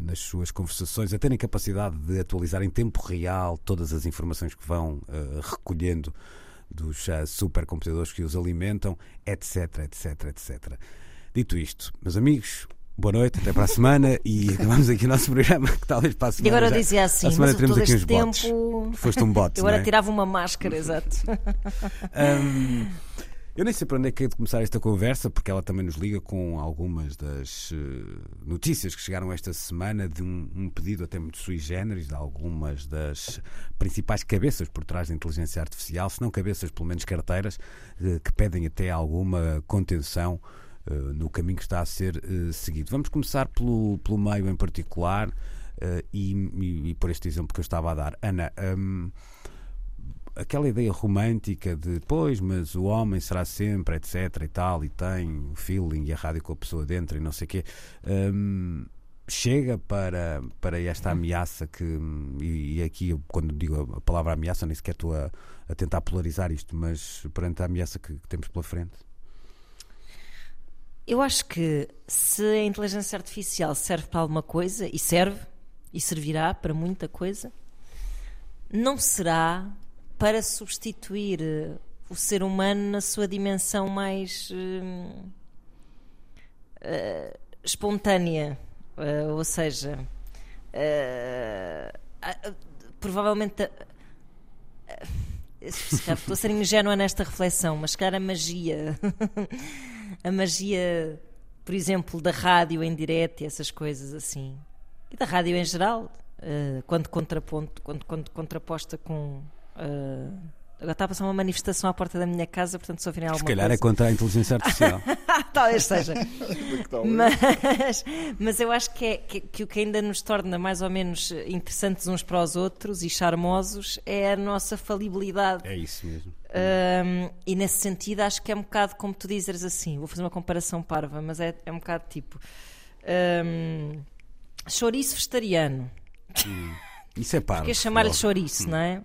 S1: nas suas conversações, a terem capacidade de atualizar em tempo real todas as informações que vão recolhendo dos uh, supercomputadores que os alimentam, etc, etc, etc. Dito isto, meus amigos, boa noite, até para a semana e acabamos aqui o nosso programa, que talvez para a semana.
S4: E agora
S1: já,
S4: eu dizia assim,
S1: semana
S4: mas
S1: teremos
S4: todo
S1: aqui uns
S4: tempo.
S1: botes. Foste um bote.
S4: Eu agora
S1: é?
S4: tirava uma máscara, exato.
S1: Um, eu nem sei para onde é que é de começar esta conversa, porque ela também nos liga com algumas das uh, notícias que chegaram esta semana de um, um, pedido até muito sui generis de algumas das principais cabeças por trás da inteligência artificial, se não cabeças, pelo menos carteiras, uh, que pedem até alguma contenção uh, no caminho que está a ser seguido. Vamos começar pelo, pelo meio em particular e, e, e, por este exemplo que eu estava a dar. Ana. Um, aquela ideia romântica de pois, mas o homem será sempre, etc e tal, e tem o feeling e a rádio com a pessoa dentro e não sei o quê. Um, chega para, para esta ameaça que, e, e, aqui quando digo a palavra ameaça, nem sequer estou a, a tentar polarizar isto, mas perante a ameaça que, que temos pela frente.
S4: Eu acho que se a inteligência artificial serve para alguma coisa, e serve, e servirá para muita coisa, não será para substituir eh, o ser humano na sua dimensão mais uh, espontânea, uh, ou seja, provavelmente estou a ser ingênua nesta reflexão, mas calhar a magia, a magia, por exemplo, da rádio em direto e essas coisas assim, e da rádio em geral, quando contraponto, quando, quando contraposta com Uh, agora está a passar uma manifestação à porta da minha casa, portanto, se ouvirem alguma
S1: Se calhar
S4: coisa...
S1: é contra a inteligência artificial.
S4: Talvez seja. mas, mas eu acho que, é, que, que, o que ainda nos torna mais ou menos interessantes uns para os outros e charmosos é a nossa falibilidade.
S1: É isso mesmo.
S4: Um, e nesse sentido, acho que é um bocado como tu dizes assim: vou fazer uma comparação parva, mas é, é um bocado tipo um, chouriço vegetariano.
S1: Hum. Isso é parvo.
S4: Porque chamar-lhe chouriço, hum. não é?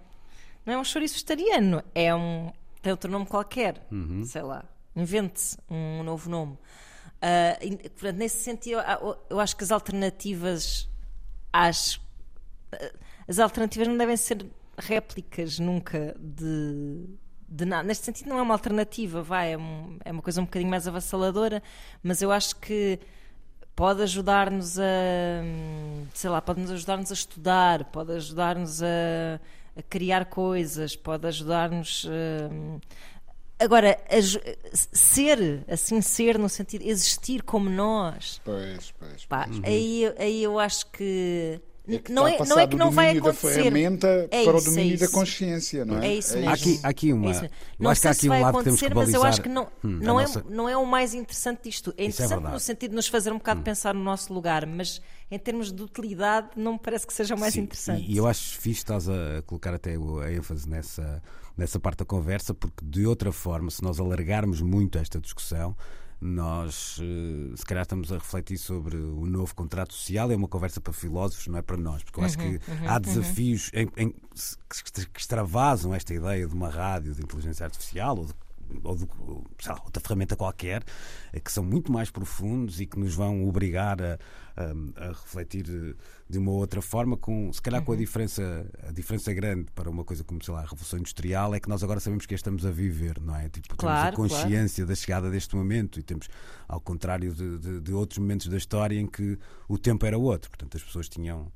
S4: Não é um chouriço vegetariano, é um. tem outro nome qualquer,
S1: uhum.
S4: sei lá. Invente-se um novo nome. Uh, portanto, nesse sentido, eu acho que as alternativas às. As alternativas não devem ser réplicas nunca de, de nada. Neste sentido, não é uma alternativa, vai, é, um, é uma coisa um bocadinho mais avassaladora, mas eu acho que pode ajudar-nos a. sei lá, pode-nos ajudar-nos a estudar, pode ajudar-nos a a criar coisas, pode ajudar-nos. Uh, agora, a, ser, assim, ser no sentido existir como nós.
S3: Pois, pois.
S4: Pá, uhum. aí, aí eu acho que.
S3: É não, é, não é que não vai acontecer. da ferramenta é para o domínio é da consciência, não é?
S4: É isso mesmo.
S1: Aqui, aqui uma.
S4: É
S1: não acho que há aqui um lado que temos que
S4: mas
S1: eu
S4: acho que não,
S1: hum,
S4: não, é,
S1: nossa...
S4: não é o mais interessante disto. É, é interessante
S1: é
S4: no sentido de nos fazer um bocado
S1: hum.
S4: pensar no nosso lugar, mas em termos de utilidade não me parece que seja mais
S1: Sim,
S4: interessante.
S1: E eu acho fixe estás a colocar até a ênfase nessa, nessa parte da conversa, porque de outra forma, se nós alargarmos muito esta discussão, nós uh, se calhar estamos a refletir sobre o novo contrato social. É uma conversa para filósofos, não é para nós, porque eu acho
S4: Uhum,
S1: que há desafios em, em- que, que extravasam esta ideia de uma rádio de inteligência artificial ou de ou de lá, outra ferramenta qualquer, eh, que são muito mais profundos e que nos vão obrigar a, a- a refletir eh, de uma outra forma, com, se calhar com a diferença, a diferença grande para uma coisa como sei lá, a Revolução Industrial, é que nós agora sabemos que a estamos a viver, não é? Tipo,
S4: Claro,
S1: temos a consciência da chegada deste momento e temos, ao contrário de, de- de outros momentos da história em que o tempo era outro, portanto as pessoas tinham.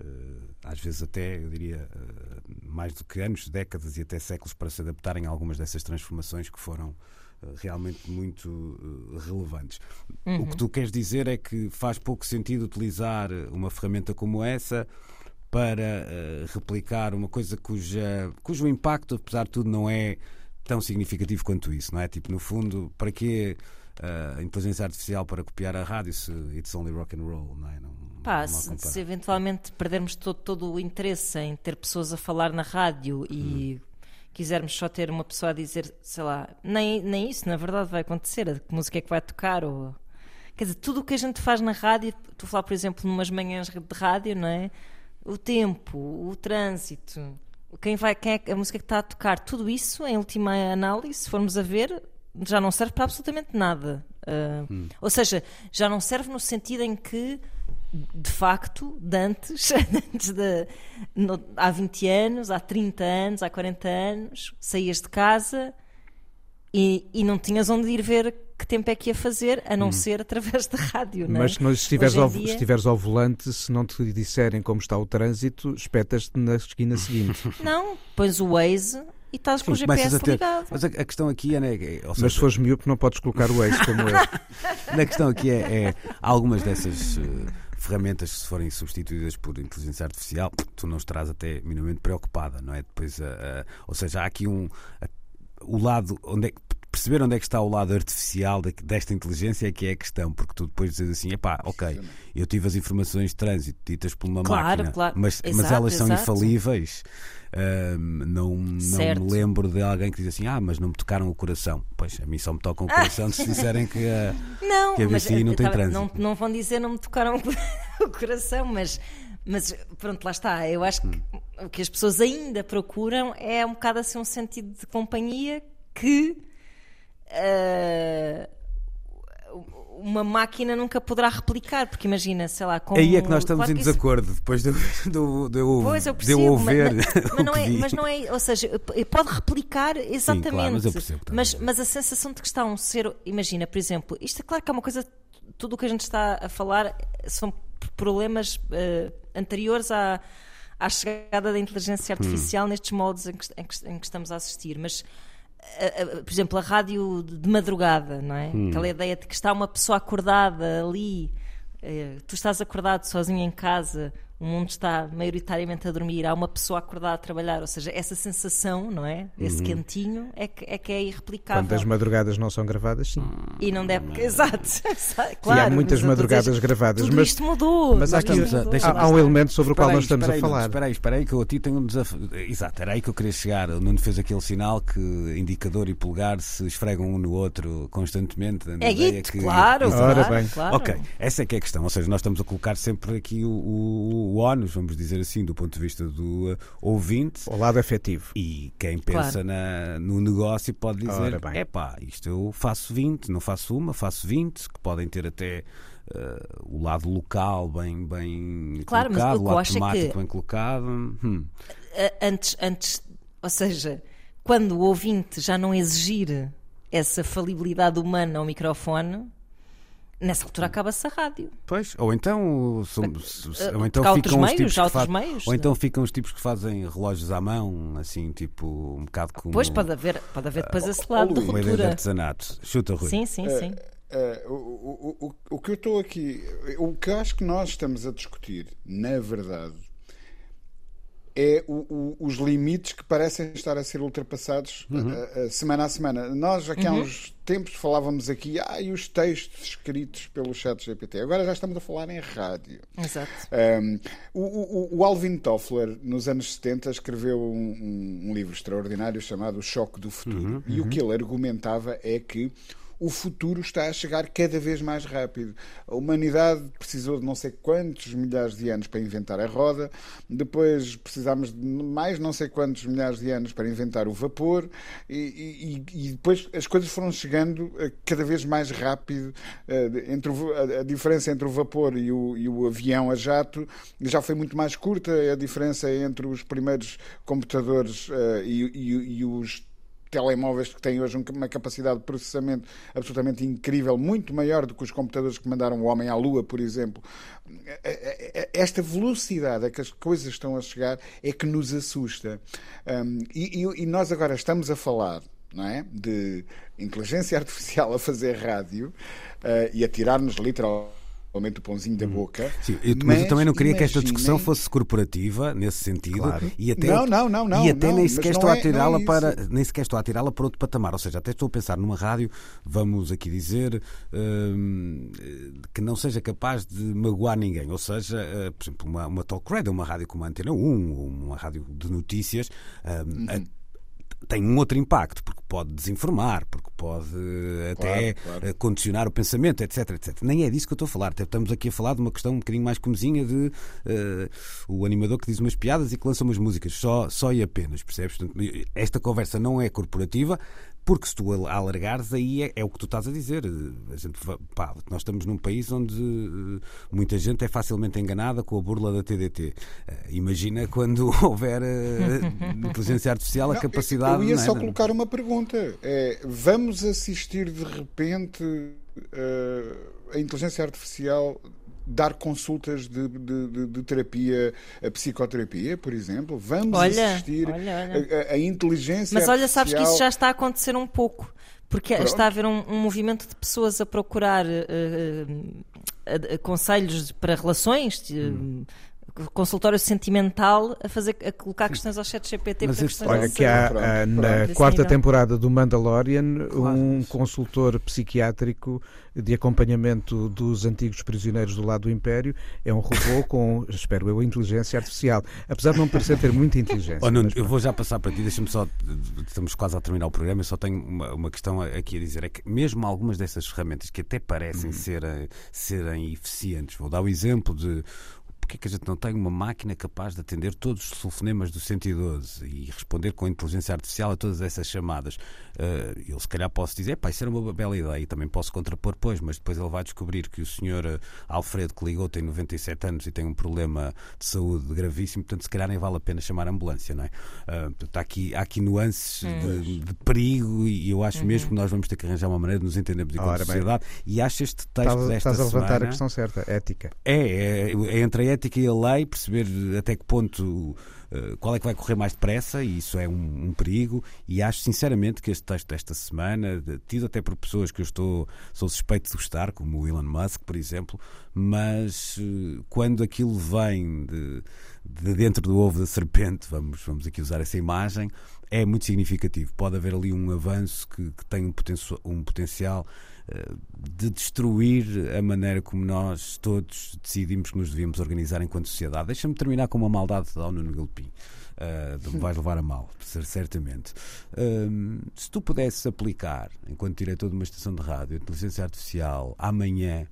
S1: Eh, às vezes até, eu diria, eh, mais do que anos, décadas e até séculos para se adaptarem a algumas dessas transformações que foram eh, realmente muito relevantes. O que tu queres dizer é que faz pouco sentido utilizar uma ferramenta como essa para replicar uma coisa cuja, cujo impacto, apesar de tudo, não é tão significativo quanto isso, não é? Tipo, no fundo, para que a inteligência artificial para copiar a rádio se it's only rock and roll, não é? Não,
S4: Pá, se, se eventualmente perdermos todo, todo o interesse em ter pessoas a falar na rádio e quisermos só ter uma pessoa a dizer, sei lá, nem, nem isso na verdade vai acontecer, a que música é que vai tocar ou... Quer dizer, tudo o que a gente faz na rádio, tu falar, por exemplo, numas manhãs de rádio, não é? O tempo, o trânsito, quem vai, quem é a música que está a tocar, tudo isso, em última análise, se formos a ver, já não serve para absolutamente nada. Ah, Ou seja, já não serve no sentido em que, de facto, de antes, antes de, no- há 20 anos, há 30 anos, há 40 anos, saías de casa e, e não tinhas onde ir ver que tempo é que ia fazer, a não ser através da rádio. Não é?
S2: Mas se estiveres ao,
S4: dia-
S2: se estiveres ao volante, se não te disserem como está o trânsito, espetas-te na esquina seguinte.
S4: Não, pões o Waze e estás com o
S1: Sim,
S4: GPS
S1: ter-
S4: ligado.
S1: Mas a, a questão aqui é, né, é- ou
S2: Mas
S1: seja,
S2: se fores miúdo, não podes colocar o ex como eu.
S1: A questão aqui é, é algumas dessas eh, ferramentas, se forem substituídas por inteligência artificial, tu não estarás até minimamente preocupada, não é? Depois, a- a- ou seja, há aqui um a- o lado onde é que- perceber onde é que está o lado artificial desta inteligência é que é a questão, porque tu depois dizes assim, epá, ok, eu tive as informações de trânsito ditas por uma
S4: Claro,
S1: máquina,
S4: claro.
S1: mas, mas
S4: Exato,
S1: elas são
S4: exato.
S1: infalíveis. Ahm, não não me lembro de alguém que diz assim, ah, mas não me tocaram o coração. Pois, a mim só me tocam o coração se disserem que a,
S4: Não,
S1: que a BCI não
S4: eu
S1: tem
S4: tava-
S1: trânsito.
S4: Não, não vão dizer, não me tocaram o coração, mas, mas pronto, lá está. Eu acho que
S1: Hum.
S4: o que as pessoas ainda procuram é um bocado assim um sentido de companhia que ah, uma máquina nunca poderá replicar, porque imagina, sei lá, como.
S1: Aí é que nós estamos
S4: claro
S1: em
S4: que isso-
S1: desacordo depois de, do, de eu,
S4: Pois eu
S1: de
S4: percebo,
S1: eu
S4: mas,
S1: ouvir.
S4: mas- mas
S1: o
S4: não é,
S1: vi.
S4: mas não é, ou seja, pode replicar exatamente.
S1: claro, mas eu percebo
S4: mas, mas a sensação de que está um ser, imagina, por exemplo, isto é claro que é uma coisa, tudo o que a gente está a falar são problemas eh, anteriores à, à chegada da inteligência artificial nestes modos em que, em que- em que estamos a assistir, mas a- a- por exemplo, a rádio de madrugada, não é? Aquela ideia de que está uma pessoa acordada ali, eh, tu estás acordado sozinho em casa, o mundo está maioritariamente a dormir, há uma pessoa acordada a trabalhar, ou seja, essa sensação, não é? Esse quentinho é que é, que é irreplicável.
S2: Quando as madrugadas não são gravadas, sim.
S4: E não deve. Exato. claro,
S2: e há muitas
S4: mas a
S2: madrugadas gravadas.
S4: Tudo
S2: mas
S4: isto mudou.
S2: mas há aqui-
S4: isto mudou.
S1: deixa-
S2: há, há um elemento sobre o qual
S1: aí,
S2: nós estamos
S1: aí,
S2: a falar.
S1: Espera aí, espera aí, que eu aqui tenho um desafio. Exato, era aí que eu queria chegar. O Nuno fez aquele sinal que indicador e polegar se esfregam um no outro constantemente. a
S4: É guito,
S1: que-
S4: claro.
S2: Ora
S4: claro,
S2: bem.
S4: claro.
S1: Ok, essa é que é a questão. Ou seja, nós estamos a colocar sempre aqui o, o, o ónus, vamos dizer assim, do ponto de vista do uh, ouvinte.
S2: O lado afetivo.
S1: E quem pensa
S4: Claro.
S1: na- no negócio pode dizer:
S2: bem.
S1: é pá, isto eu faço 20, não faço uma, faço 20, que podem ter até eh, o lado local bem, bem
S4: Claro, mas
S1: colocado,
S4: o que
S1: o
S4: eu
S1: lado
S4: acho é
S1: temático
S4: que-
S1: bem colocado. Hum.
S4: antes, antes, ou seja, quando o ouvinte já não exigir essa falibilidade humana ao microfone, nessa altura acaba-se a rádio.
S1: Pois, ou então, somos-
S4: Eh,
S1: ou então ficam os
S4: meios,
S1: tipos que
S4: meios,
S1: ou
S4: é?
S1: então ficam os tipos que fazem relógios à mão, assim, tipo, um bocado como
S4: Pois pode haver, pode haver depois esse
S3: ó,
S4: lado de
S1: ideia de
S4: ruptura.
S1: artesanato. Chuta, Rui.
S4: Sim, sim, sim.
S3: Eh, o, o, o, o que eu estou aqui, o que eu acho que nós estamos a discutir, na verdade, é o- o- os limites que parecem estar a ser ultrapassados eh, eh, semana a semana. Nós, aqui há uns tempos, falávamos aqui, ah, e os textos escritos pelo chat GPT. Agora já estamos a falar em rádio.
S4: Exato.
S3: Um, o, o- o Alvin Toffler, nos anos 70, escreveu um, um- um livro extraordinário chamado O Choque do Futuro. E o que ele argumentava é que o futuro está a chegar cada vez mais rápido. A humanidade precisou de não sei quantos milhares de anos para inventar a roda, depois precisámos de mais não sei quantos milhares de anos para inventar o vapor, e, e, e depois as coisas foram chegando cada vez mais rápido. Eh, entre o, a, a, diferença entre o vapor e o, e o avião a jato já foi muito mais curta, a diferença entre os primeiros computadores uh, e, e os telemóveis que têm hoje uma capacidade de processamento absolutamente incrível, muito maior do que os computadores que mandaram o homem à Lua, por exemplo. Esta velocidade a que as coisas estão a chegar é que nos assusta. Um, e, e, nós agora estamos a falar é? de inteligência artificial a fazer rádio uh, e a tirar-nos literalmente realmente o pãozinho da hum. boca.
S1: Sim, eu, mas, mas eu também não queria que esta discussão fosse corporativa nesse sentido
S3: claro.
S1: e até
S3: não, não, não, não,
S1: e até
S3: não,
S1: nem sequer estou
S3: é,
S1: a tirá-la
S3: é
S1: para nem sequer estou a tirá-la para outro patamar, ou seja, até estou a pensar numa rádio, vamos aqui dizer hum, que não seja capaz de magoar ninguém, ou seja, uh, por exemplo, uma, uma talk radio, uma rádio como a Antena 1, uma rádio de notícias, hum, uhum tem um outro impacto, porque pode desinformar, porque pode até claro, claro. Eh, condicionar o pensamento, etc, etc. Nem é disso que eu estou a falar. Estamos aqui a falar de uma questão um bocadinho mais comezinha de uh, o animador que diz umas piadas e que lança umas músicas, só, só e apenas, percebes? Esta conversa não é corporativa, porque se tu alargares, aí é, é, o que tu estás a dizer. A gente, pá, nós estamos num país onde uh, muita gente é facilmente enganada com a burla da TDT. Eh, imagina quando houver uh, inteligência artificial,
S3: não,
S1: a capacidade.
S3: Eu ia
S1: é?
S3: só colocar uma pergunta: é, vamos assistir de repente a inteligência artificial dar consultas de, de, de, de terapia, a psicoterapia, por exemplo. Vamos olha, assistir olha, olha. A, a, inteligência
S4: Mas olha, sabes que isso já está a acontecer um pouco. Porque Pronto. está a haver um, um, movimento de pessoas a procurar uh, uh, uh, conselhos para relações, hum consultório sentimental a fazer a colocar questões ao chat GPT
S2: Mas isso, olha que há, na quarta temporada do Mandalorian claro. um consultor psiquiátrico de acompanhamento dos antigos prisioneiros do lado do Império é um robô com, espero eu, inteligência artificial apesar de não parecer ter muita inteligência
S1: oh, Nuno, eu vou já passar para ti, deixa-me só estamos quase a terminar o programa, eu só tenho uma, uma questão aqui a dizer, é que mesmo algumas dessas ferramentas que até parecem hum. serem, serem eficientes, vou dar o exemplo de porque é que a gente não tem uma máquina capaz de atender todos os telefonemas do 112 e responder com inteligência artificial a todas essas chamadas? Uh, eu se calhar posso dizer, pá, isso era uma bela ideia e também posso contrapor, pois, mas depois ele vai descobrir que o senhor eh, Alfredo que ligou tem 97 anos e tem um problema de saúde gravíssimo, portanto se calhar nem vale a pena chamar a ambulância, não é? Uh, portanto, há aqui, há aqui nuances hum. de, de, perigo e eu acho uhum. mesmo que nós vamos ter que arranjar uma maneira de nos entendermos enquanto sociedade bem. e acho este texto estás, desta
S2: estás a levantar
S1: semana,
S2: a questão certa, ética.
S1: É, é, é entre a ética e a lei, perceber até que ponto uh, qual é que vai correr mais depressa, e isso é um, um, perigo. E acho sinceramente que este texto desta semana, tido até por pessoas que eu estou, sou suspeito de gostar, como o Elon Musk, por exemplo, mas uh, quando aquilo vem de, de dentro do ovo da serpente, vamos, vamos aqui usar essa imagem, é muito significativo. Pode haver ali um avanço que, que tem um, poten um potencial de destruir a maneira como nós todos decidimos que nos devíamos organizar enquanto sociedade. Deixa-me terminar com uma maldade ao Nuno Galpim. Uh, vais levar a mal, certamente. Uh, se tu pudesses aplicar, enquanto diretor de uma estação de rádio, inteligência artificial, amanhã,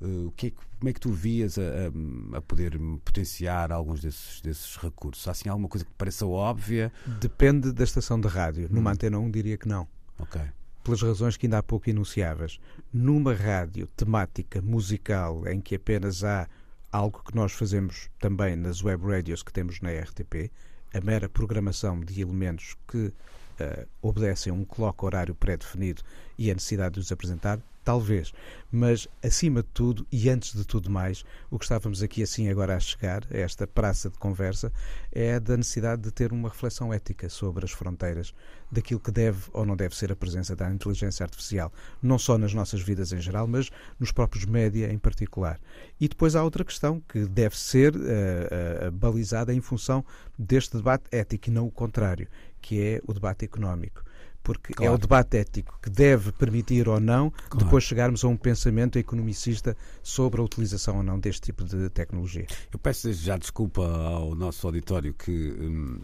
S1: uh, que é, como é que tu vias a, a, a, poder potenciar alguns desses, desses recursos? Há assim alguma coisa que te pareça óbvia?
S2: Depende da estação de rádio. Numa hum. antena 1 diria que não.
S1: Ok
S2: pelas razões que ainda há pouco enunciavas. Numa rádio temática musical em que apenas há algo que nós fazemos também nas web radios que temos na RTP, a mera programação de elementos que uh, obedecem a um clock horário pré-definido e a necessidade de os apresentar, Talvez. Mas, acima de tudo, e antes de tudo mais, o que estávamos aqui assim agora a chegar, a esta praça de conversa, é da necessidade de ter uma reflexão ética sobre as fronteiras daquilo que deve ou não deve ser a presença da inteligência artificial, não só nas nossas vidas em geral, mas nos próprios média em particular. E depois há outra questão que deve ser uh, uh, balizada em função deste debate ético e não o contrário, que é o debate económico porque claro. é o debate ético que deve permitir ou não claro. depois chegarmos a um pensamento economicista sobre a utilização ou não deste tipo de tecnologia.
S1: Eu peço já desculpa ao nosso auditório que, hum,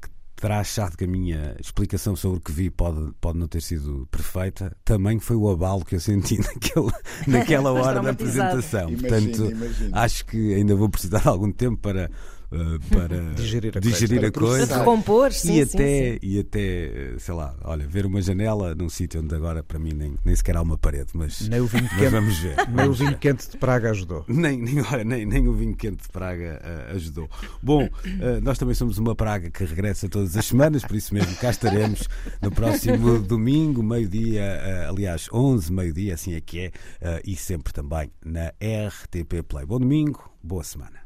S1: que terá achado que a minha explicação sobre o que vi pode, pode não ter sido perfeita, também foi o abalo que eu senti naquele, naquela hora da apresentação.
S3: Imagina,
S1: Portanto,
S3: imagina.
S1: acho que ainda vou precisar de algum tempo para. Uh, para
S2: Digerir a
S1: digerir
S3: coisa.
S1: a
S3: Para
S1: coisa.
S4: Recompor, sim,
S1: e
S4: sim,
S1: até,
S4: sim.
S1: e até, sei lá, olha, ver uma janela num sítio onde agora para mim nem, nem sequer há uma parede, mas,
S2: Nem o vinho
S1: mas
S2: quente,
S1: vamos ver.
S2: nem o vinho
S1: ver.
S2: quente de Praga ajudou.
S1: Nem, nem, olha, nem, nem o vinho quente de Praga ah, ajudou. Bom, ah, nós também somos uma Praga que regressa todas as semanas, por isso mesmo cá estaremos no próximo domingo, meio-dia, ah, aliás, 11, meio-dia, assim é que é, e sempre também na RTP Play. Bom domingo, boa semana.